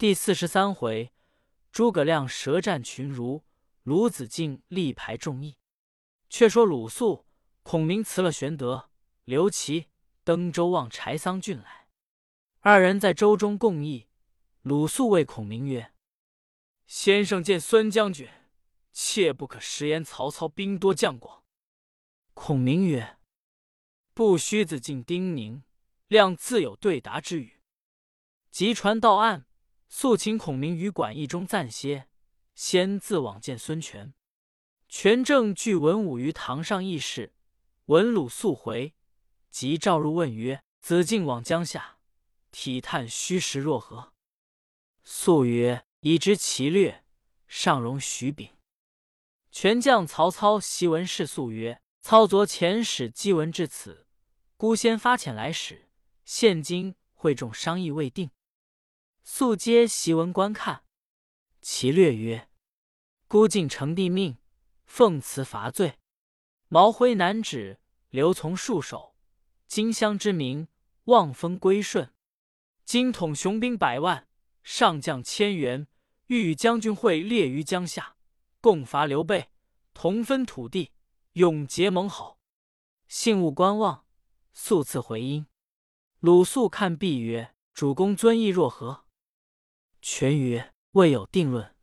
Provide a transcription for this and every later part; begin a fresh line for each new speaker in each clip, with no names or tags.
第四十三回，诸葛亮舌战群儒，鲁子敬力排众议。却说鲁肃、孔明辞了玄德、刘琦，登州望柴桑郡来。二人在州中共议。鲁肃谓孔明曰：“先生见孙将军，切不可食言。曹操兵多将广。”孔明曰：“不须自尽叮咛，亮自有对答之语。”即传到案，速请孔明于馆驿中暂歇，先自往见孙权。权正聚文武于堂上议事，文鲁肃回，即召入问曰：“子敬往江夏，体探虚实若何？”肃曰：“已知其略，尚容许禀。”权将曹操檄文示肃曰：“操昨遣使击文至此，孤先发遣来使，现今会众商议未定。”肃接檄文观看，其略曰：“孤尽成帝命。”奉辞伐罪，毛辉南指，刘琮戍守，荆襄之民望风归顺。今统雄兵百万，上将千员，欲与将军会列于江夏，共伐刘备，同分土地，永结盟好。信勿观望，速赐回音。鲁肃看毕曰：“主公尊意若何？”权曰：“未有定论。”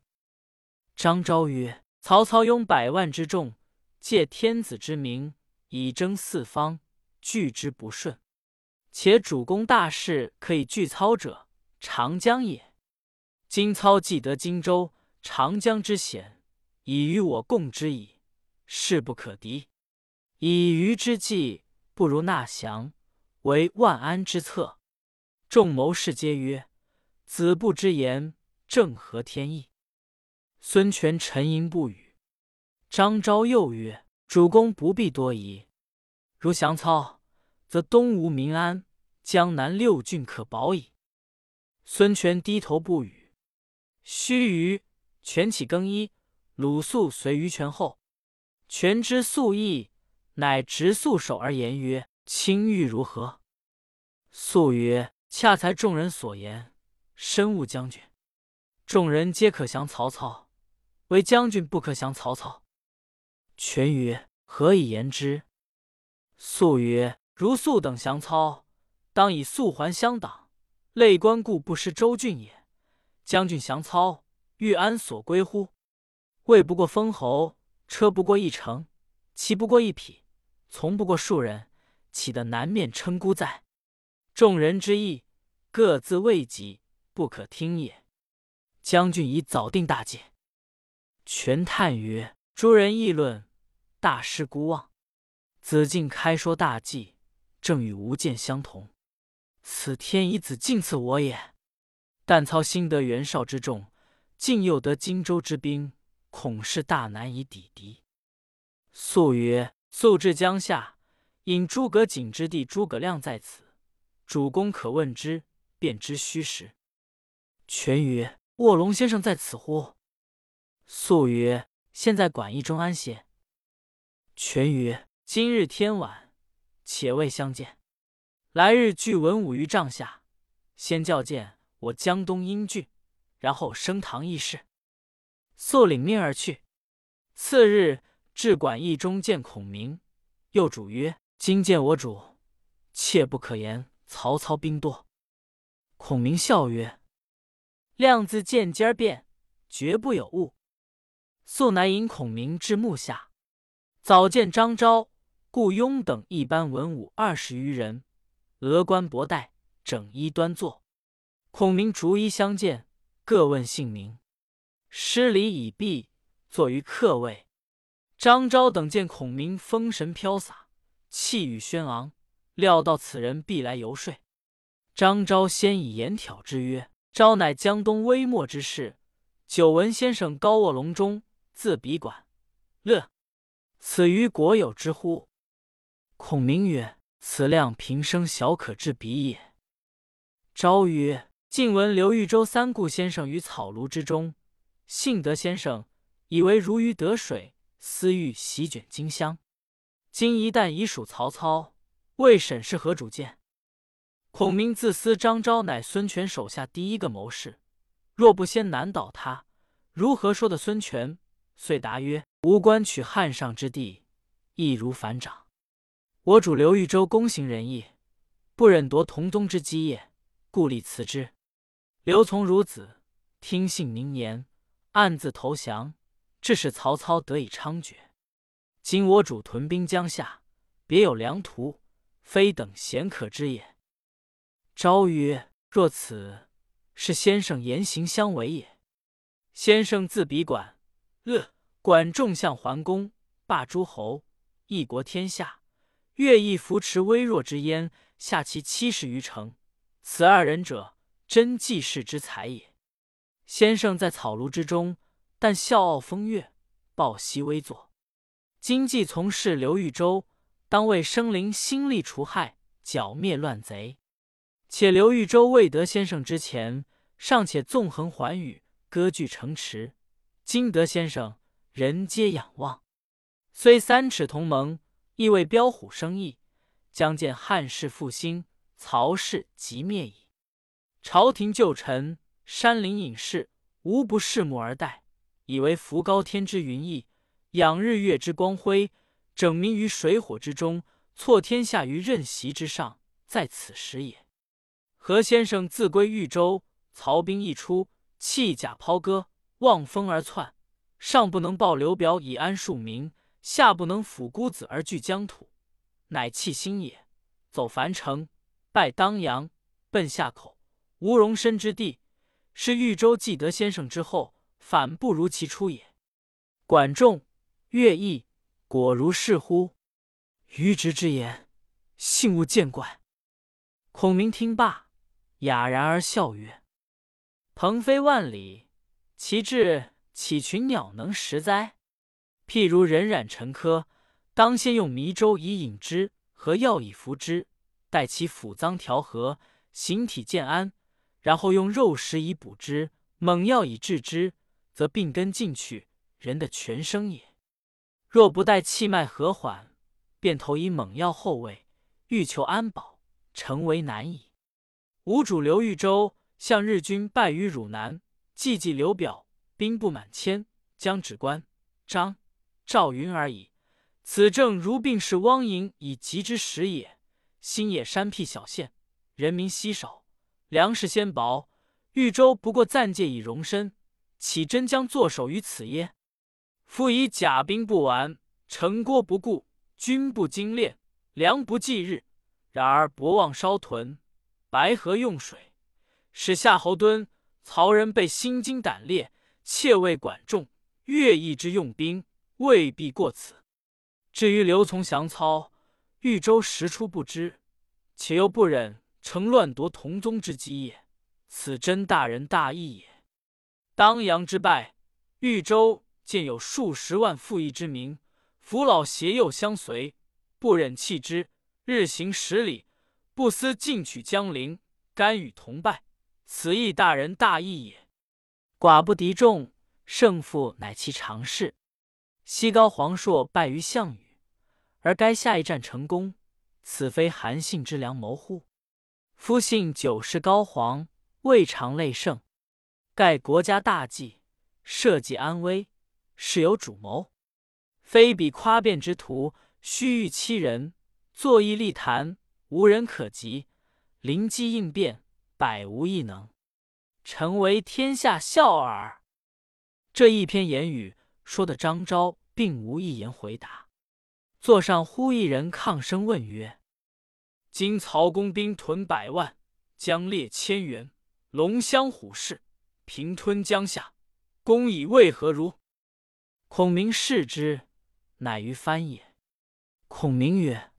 张昭曰。曹操拥百万之众，借天子之名以征四方，拒之不顺。且主公大事可以拒操者，长江也。今操既得荆州，长江之险已与我共之矣，势不可敌。以虞之计，不如纳降，为万安之策。众谋士皆曰：“子布之言，正合天意。”孙权沉吟不语。张昭又曰：“主公不必多疑，如降操，则东吴民安，江南六郡可保矣。”孙权低头不语。须臾，权起更衣，鲁肃随于权后。权知肃意，乃执肃手而言曰：“卿欲如何？”肃曰：“恰才众人所言，深恶将军。众人皆可降曹操。”唯将军不可降曹操。权曰：“何以言之？”肃曰：“如肃等降操，当以肃还乡党，累官故不失州郡也。将军降操，欲安所归乎？位不过封侯，车不过一乘，骑不过一匹，从不过数人，岂得南面称孤哉？众人之意，各自为己，不可听也。将军已早定大计。”权叹曰：“诸人议论，大失孤望。子敬开说大计，正与吾见相同。此天以子敬赐我也。但操心得袁绍之众，敬又得荆州之兵，恐是大难以抵敌。”肃曰：“素至江夏，引诸葛瑾之弟诸葛亮在此，主公可问之，便知虚实。”全曰：“卧龙先生在此乎？”肃曰：“现在馆驿中安歇。”全曰：“今日天晚，且未相见。来日俱文武于帐下，先教见我江东英俊，然后升堂议事。”肃领命而去。次日至馆驿中见孔明，又主曰：“今见我主，切不可言曹操兵多。”孔明笑曰：“亮自见尖变，绝不有误。”素乃引孔明至幕下，早见张昭、顾雍等一班文武二十余人，额冠博带，整衣端坐。孔明逐一相见，各问姓名。施礼已毕，坐于客位。张昭等见孔明风神飘洒，气宇轩昂，料到此人必来游说。张昭先以言挑之曰：“昭乃江东微末之士，久闻先生高卧龙中。”自笔馆，乐，此于国有之乎？孔明曰：“此亮平生小可至彼也。”昭曰：“近闻刘豫州三顾先生于草庐之中，幸得先生以为如鱼得水，私欲席卷荆襄。今一旦已属曹操，未审是何主见？”孔明自私，张昭乃孙权手下第一个谋士，若不先难倒他，如何说的孙权？遂答曰：“吾观取汉上之地，易如反掌。我主刘豫州公行仁义，不忍夺同宗之基业，故立辞之。刘从孺子听信宁言，暗自投降，致使曹操得以猖獗。今我主屯兵江夏，别有良图，非等闲可知也。”昭曰：“若此，是先生言行相违也。先生自比管。”呃，管仲相桓公，霸诸侯，一国天下，乐毅扶持微弱之燕，下其七十余城。此二人者，真济世之才也。先生在草庐之中，但笑傲风月，抱膝微坐。今既从事刘豫州，当为生灵兴利除害，剿灭乱贼。且刘豫州未得先生之前，尚且纵横寰宇，割据城池。今得先生，人皆仰望。虽三尺同盟，亦为标虎生翼。将见汉室复兴，曹氏即灭矣。朝廷旧臣，山林隐士，无不拭目而待，以为扶高天之云翳，仰日月之光辉，整民于水火之中，挫天下于任席之上，在此时也。何先生自归豫州，曹兵一出，弃甲抛戈。望风而窜，上不能报刘表以安庶民，下不能抚孤子而据疆土，乃弃心也。走樊城，拜当阳，奔夏口，无容身之地。是豫州既得先生之后，反不如其初也。管仲、乐毅果如是乎？愚直之言，信勿见怪。孔明听罢，哑然而笑曰：“鹏飞万里。”其志岂群鸟能食哉？譬如人染陈疴，当先用迷粥以饮之，和药以服之，待其腑脏调和，形体渐安，然后用肉食以补之，猛药以治之，则病根尽去，人的全生也。若不待气脉和缓，便投以猛药后位，欲求安保，诚为难矣。吴主刘豫州向日军败于汝南。寂寂刘表兵不满千，将止关张赵云而已。此正如病逝汪营以急之时也。新野山僻小县，人民稀少，粮食鲜薄。豫州不过暂借以容身，岂真将坐守于此耶？夫以甲兵不完，城郭不固，军不精练，粮不济日。然而博望烧屯，白河用水，使夏侯惇。曹仁被心惊胆裂，切谓管仲、乐毅之用兵，未必过此。至于刘琮降操，豫州实出不知，且又不忍乘乱夺同宗之基业，此真大仁大义也。当阳之败，豫州见有数十万富义之民，扶老携幼相随，不忍弃之，日行十里，不思进取江陵，甘与同败。此亦大仁大义也。寡不敌众，胜负乃其常事。西高黄硕败于项羽，而该下一战成功，此非韩信之良谋乎？夫信久视高皇，未尝累胜。盖国家大计，社稷安危，是有主谋。非彼夸辩之徒，虚欲欺人，坐议立谈，无人可及，灵机应变。百无一能，成为天下笑耳。这一篇言语说的张昭并无一言回答。座上忽一人抗声问曰：“今曹公兵屯百万，将列千员，龙骧虎视，平吞江夏，公以为何如？”孔明视之，乃于藩也。孔明曰：“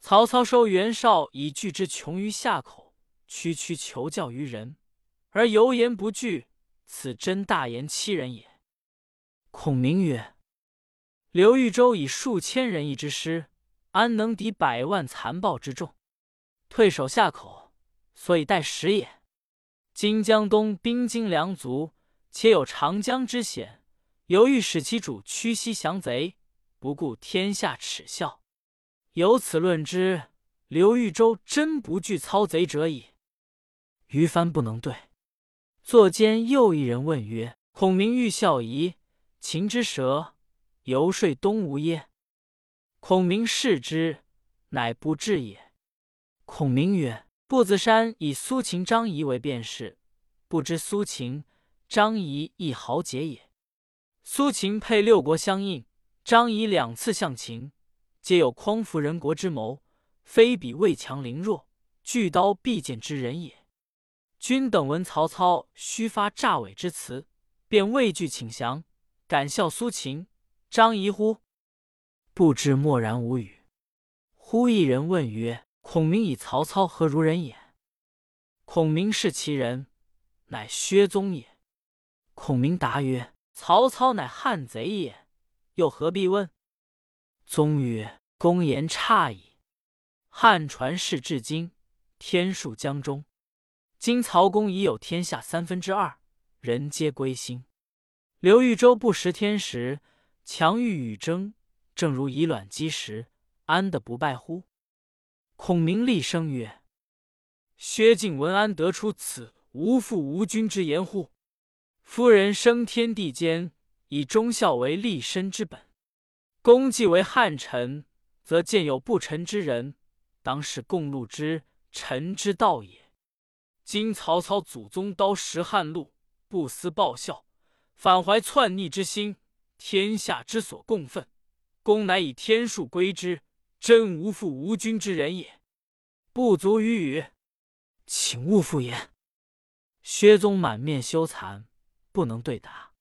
曹操收袁绍以拒之穷于夏口。”区区求教于人，而油盐不惧，此真大言欺人也。孔明曰：“刘豫州以数千人一支师，安能敌百万残暴之众？退守夏口，所以待时也。今江东兵精粮足，且有长江之险，犹豫使其主屈膝降贼，不顾天下耻笑。由此论之，刘豫州真不惧操贼者矣。”于帆不能对，座间又一人问曰：“孔明欲效夷，秦之蛇，游说东吴耶？”孔明视之，乃不至也。孔明曰：“步子山以苏秦、张仪为便士，不知苏秦、张仪亦豪杰也。苏秦配六国相应，张仪两次向秦，皆有匡扶人国之谋，非比魏强凌弱、巨刀必剑之人也。君等闻曹操须发诈伪之词，便畏惧请降，敢笑苏秦、张仪乎？”不知默然无语。忽一人问曰：“孔明以曹操何如人也？”孔明视其人，乃薛宗也。孔明答曰：“曹操乃汉贼也，又何必问？”宗曰：“公言差矣。汉传世至今，天数将终。今曹公已有天下三分之二，人皆归心。刘豫州不识天时，强欲与争。”正如以卵击石，安得不败乎？孔明厉声曰：“薛敬文安得出此无父无君之言乎？夫人生天地间，以忠孝为立身之本。公既为汉臣，则见有不臣之人，当是共戮之臣之道也。今曹操祖宗刀食汉禄，不思报效，反怀篡逆之心，天下之所共愤。”公乃以天数归之，真无父无君之人也，不足与语，请勿复言。薛宗满面羞惭，不能对答。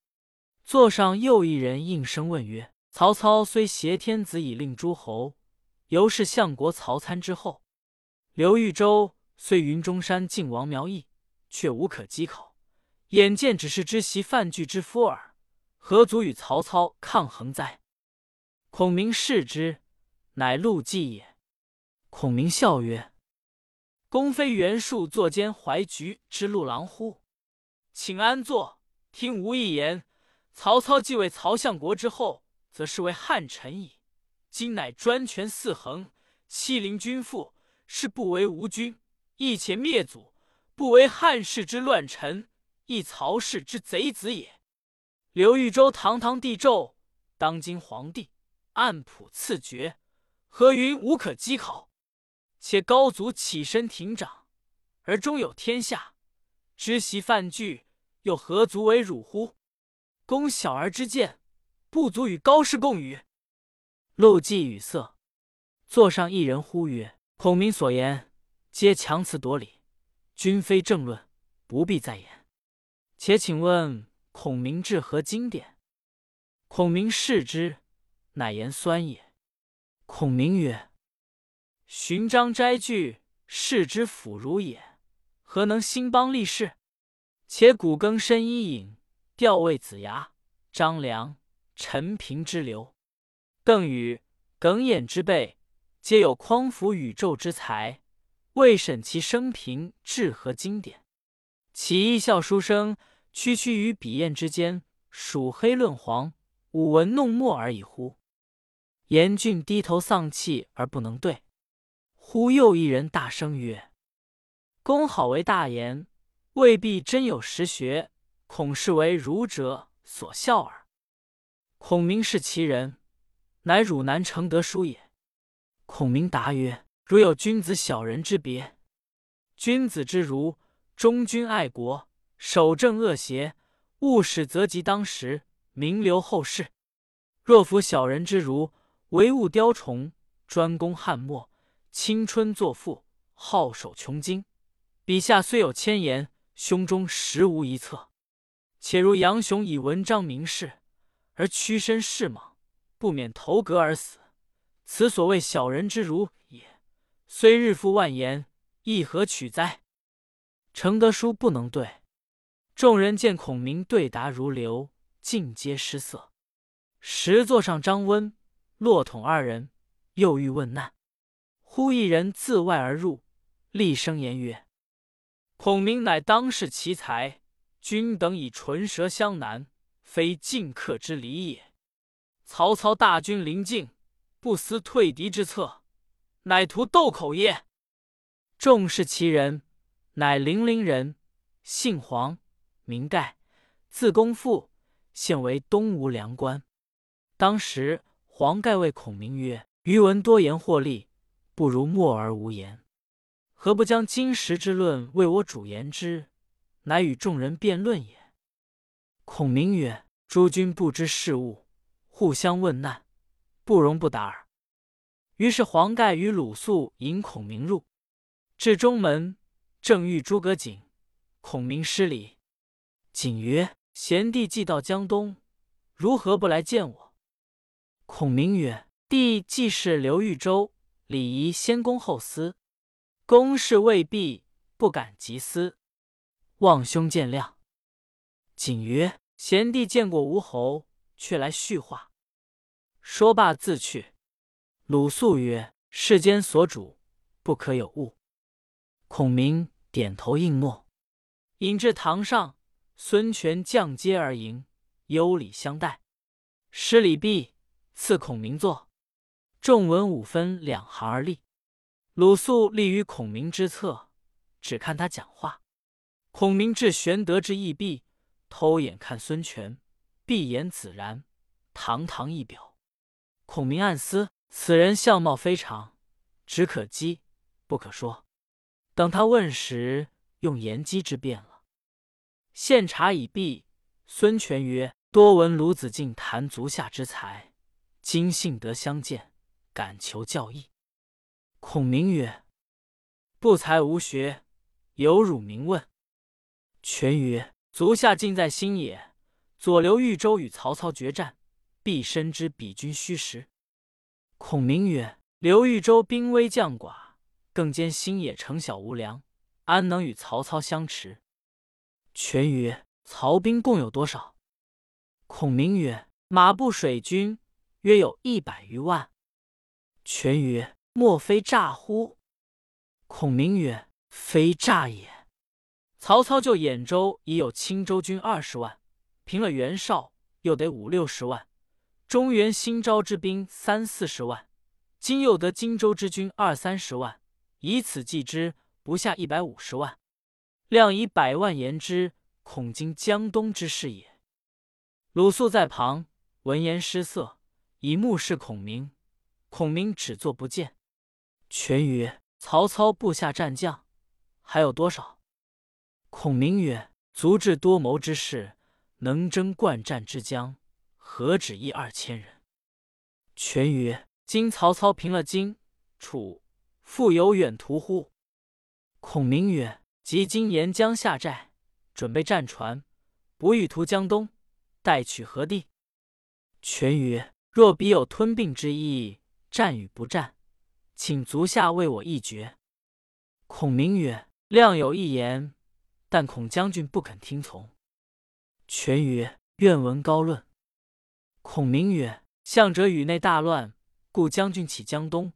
座上又一人应声问曰：“曹操虽挟天子以令诸侯，犹是相国曹参之后；刘豫州虽云中山靖王苗裔，却无可稽考。眼见只是知袭范雎之夫耳，何足与曹操抗衡哉？”孔明视之，乃陆绩也。孔明笑曰：“公非袁术坐监怀局之陆郎乎？请安坐，听吾一言。曹操继位曹相国之后，则是为汉臣矣。今乃专权四横，欺凌君父，是不为吴君，亦且灭祖，不为汉室之乱臣，亦曹氏之贼子也。刘豫州堂堂帝胄，当今皇帝。”按谱赐爵，何云无可稽考？且高祖起身廷长，而终有天下，知袭范雎，又何足为辱乎？公小儿之见，不足与高士共语。陆绩语塞。座上一人呼曰：“孔明所言，皆强词夺理，均非正论，不必再言。且请问孔明志何经典？”孔明视之。乃言酸也。孔明曰：“寻章摘句，视之腐儒也，何能兴邦立世？且古更深伊尹、调位子牙、张良、陈平之流，邓禹、耿弇之辈，皆有匡扶宇宙之才。未审其生平至何经典？其义孝书生，区区于笔砚之间，数黑论黄，舞文弄墨而已乎？”严峻低头丧气而不能对。忽又一人大声曰：“公好为大言，未必真有实学，恐是为儒者所笑耳。”孔明是其人，乃汝南承德书也。孔明答曰：“如有君子小人之别。君子之儒，忠君爱国，守正恶邪，务使择吉当时，名留后世。若服小人之儒，”唯物雕虫，专攻汉末，青春作赋，好守穷经。笔下虽有千言，胸中实无一策。且如杨雄以文章名士，而屈身势莽，不免投阁而死。此所谓小人之儒也。虽日复万言，亦何取哉？承德书不能对。众人见孔明对答如流，尽皆失色。石座上张温。骆统二人又欲问难，忽一人自外而入，厉声言曰：“孔明乃当世奇才，君等以唇舌相难，非进客之礼也。曹操大军临近，不思退敌之策，乃图斗口也？”众视其人，乃零陵人，姓黄，名盖，字公父，现为东吴梁官。当时黄盖谓孔明曰：“余闻多言获利，不如默而无言。何不将今时之论为我主言之，乃与众人辩论也？”孔明曰：“诸君不知事物，互相问难，不容不答耳。”于是黄盖与鲁肃引孔明入，至中门，正遇诸葛瑾。孔明失礼，瑾曰：“贤弟既到江东，如何不来见我？”孔明曰：“弟既是刘豫州，礼仪先公后私，公事未毕，不敢及私，望兄见谅。”瑾曰：“贤弟见过吴侯，却来叙话。”说罢自去。鲁肃曰：“世间所主，不可有误。”孔明点头应诺。引至堂上，孙权降阶而迎，优礼相待。施礼毕，赐孔明坐。众文武分两行而立。鲁肃立于孔明之侧，只看他讲话。孔明至玄德之义毕，偷眼看孙权，闭眼自然，堂堂一表。孔明暗思：此人相貌非常，只可击不可说。等他问时，用言机之辩了。献茶已毕，孙权曰：“多闻鲁子敬谈足下之才，今幸得相见，敢求教义。”孔明曰：“不才无学，有辱名问。”权曰：“足下尽在新野，左留豫州与曹操决战，必深知彼军虚实。”孔明曰：“刘豫州兵微将寡，更兼新野城小无粮，安能与曹操相持？”权曰：“曹兵共有多少？”孔明曰：“马步水军约有一百余万。”权曰：“莫非诈乎？”孔明曰：“非诈也。曹操就兖州已有青州军二十万，平了袁绍，又得五六十万；中原新招之兵三四十万，今又得荆州之军二三十万，以此计之，不下一百五十万。”量以百万言之，恐惊江东之事也。鲁肃在旁闻言失色，以目视孔明。孔明只坐不见。权曰：“曹操部下战将还有多少？”孔明曰：“足智多谋之士，能征惯战之将，何止一二千人？”权曰：“今曹操平了荆楚，复有远图乎？”孔明曰：即今沿江下寨，准备战船，不欲图江东，待取何地？权曰：若彼有吞并之意，战与不战，请足下为我一决。孔明曰：亮有一言，但孔将军不肯听从。权曰：愿闻高论。孔明曰：向者宇内大乱，故将军起江东，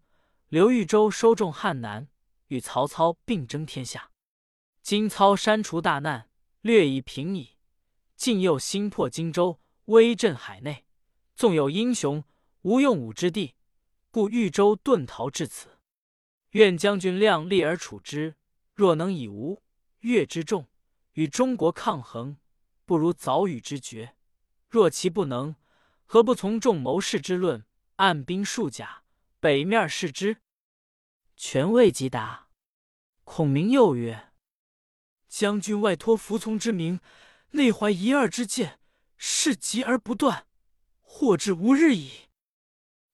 刘豫州收众汉南，与曹操并争天下。今操删除大难，略已平矣。晋又新破荆州，威震海内，纵有英雄，无用武之地，故豫州遁逃至此。愿将军量力而处之。若能以吴越之众与中国抗衡，不如早与之决。若其不能，何不从众谋士之论，按兵数甲，北面视之？权未及答，孔明又曰。将军外托服从之名，内怀一二之见，事急而不断，祸至无日矣。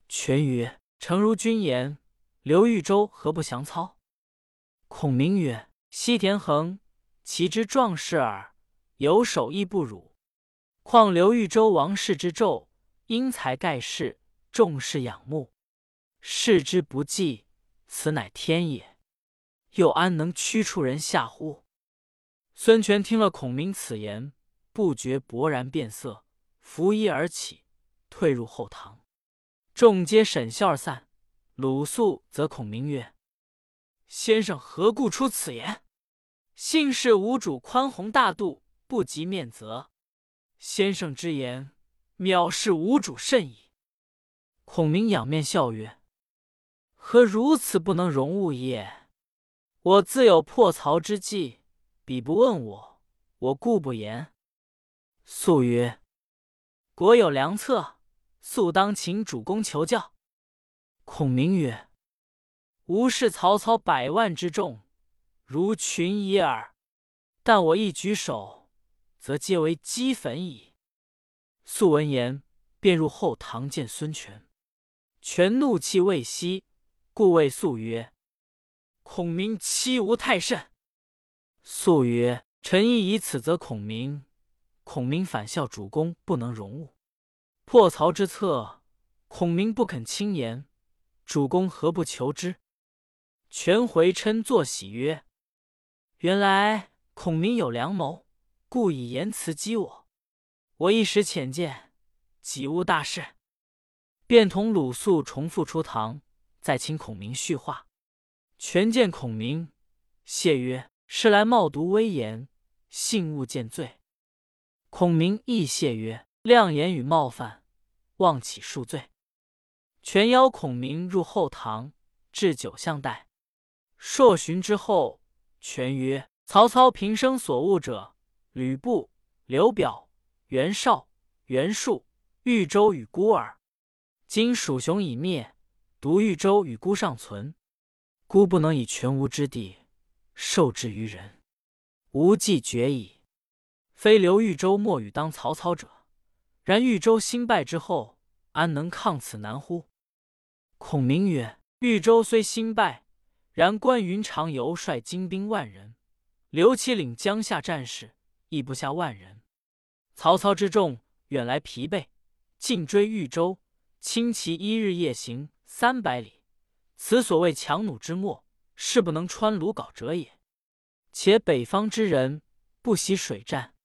权曰：“诚如君言，刘豫州何不降操？”孔明曰：“西田恒，其之壮士耳，有手亦不辱。况刘豫州王室之胄，英才盖世，众士仰慕，视之不济，此乃天也。又安能驱处人下乎？”孙权听了孔明此言，不觉勃然变色，拂衣而起，退入后堂。众皆沈笑而散。鲁肃则孔明曰：“先生何故出此言？幸是吾主宽宏大度，不及面责。先生之言，藐视吾主甚矣。”孔明仰面笑曰：“何如此不能容物也？我自有破曹之计。”彼不问我，我故不言。”素曰：“国有良策，速当请主公求教。”孔明曰：“吾视曹操百万之众，如群蚁耳。但我一举手，则皆为齑粉矣。”素闻言，便入后堂见孙权。权怒气未息，故谓素曰：“孔明欺吾太甚。”素曰：“臣亦以此责孔明。孔明反笑主公不能容物。破曹之策，孔明不肯轻言，主公何不求之？”权回嗔作喜曰：“原来孔明有良谋，故以言辞激我。我一时浅见，己无大事。”便同鲁肃重复出堂，再请孔明叙话。权见孔明，谢曰：“是来冒读威严，信勿见罪。”孔明亦谢曰：“亮言与冒犯，望起恕罪。”权邀孔明入后堂，置酒相待。数旬之后，权曰：“曹操平生所恶者，吕布、刘表、袁绍、袁术、豫州与孤儿。”今蜀雄已灭，独豫州与孤尚存。孤不能以全无之地受制于人，无计绝矣。非刘豫州莫与当曹操者，然豫州兴败之后，安能抗此难乎？孔明曰：“豫州虽兴败，然关云长游率精兵万人，刘琦领江夏战士亦不下万人。曹操之众远来疲惫，尽追豫州。”轻骑一日夜行三百里，此所谓强弩之末，是不能穿鲁缟者也。且北方之人不习水战，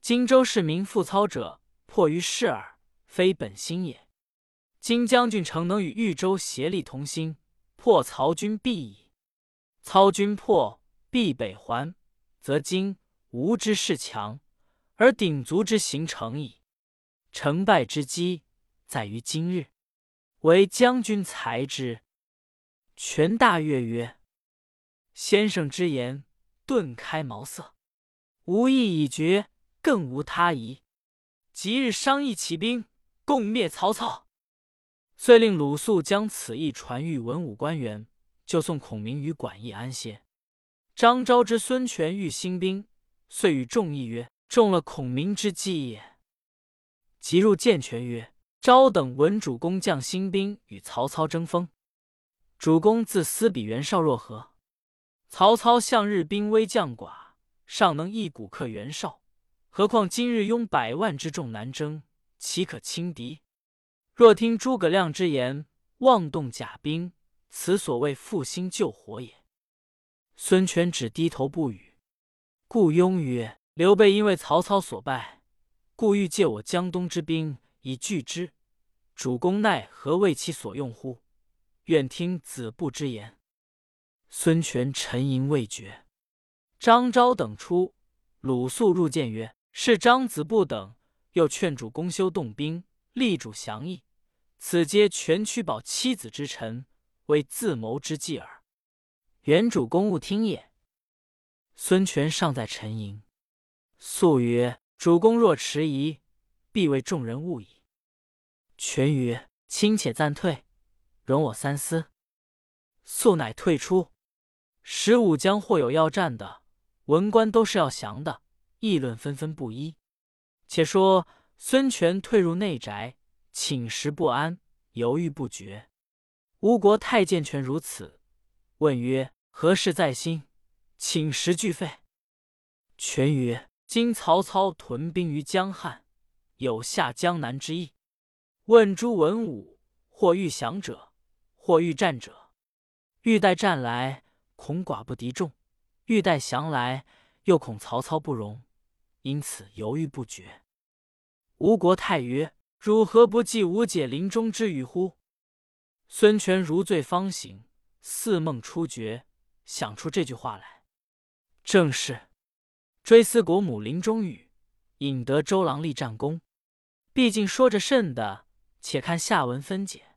荆州市民复操者，迫于事耳，非本心也。今将军诚能与豫州协力同心，破曹军必矣。操军破，必北还，则今吾之势强，而鼎足之形成矣。成败之机。在于今日，唯将军才之。权大悦曰：“先生之言，顿开茅塞。吾意已决，更无他疑。即日商议起兵，共灭曹操。”遂令鲁肃将此意传谕文武官员，就送孔明于馆驿安歇。张昭知孙权欲兴兵，遂与众议曰：“中了孔明之计也。”即入见权曰。昭等闻主公将兴兵与曹操争锋，主公自思比袁绍若何？曹操向日兵微将寡，尚能一鼓克袁绍，何况今日拥百万之众南征，岂可轻敌？若听诸葛亮之言，妄动甲兵，此所谓负心救火也。孙权只低头不语。顾雍曰：“刘备因为曹操所败，故欲借我江东之兵。”以拒之，主公奈何为其所用乎？愿听子布之言。孙权沉吟未决。张昭等出，鲁肃入见曰：“是张子布等又劝主公休动兵，力主降邑。此皆权屈保妻子之臣，为自谋之计耳。原主公勿听也。”孙权尚在沉吟。肃曰：“主公若迟疑，必为众人误矣。”权曰：“卿且暂退，容我三思。”肃乃退出。十五将或有要战的，文官都是要降的，议论纷纷不一。且说孙权退入内宅，寝食不安，犹豫不决。吴国太监权如此，问曰：“何事在心？寝食俱废。”权曰：“今曹操屯兵于江汉，有下江南之意。”问诸文武，或欲降者，或欲战者。欲待战来，恐寡不敌众；欲待降来，又恐曹操不容，因此犹豫不决。吴国太曰：“汝何不记吾解临终之语乎？”孙权如醉方醒，似梦初觉，想出这句话来，正是追思国母临终语，引得周郎立战功。毕竟说着甚的。且看下文分解。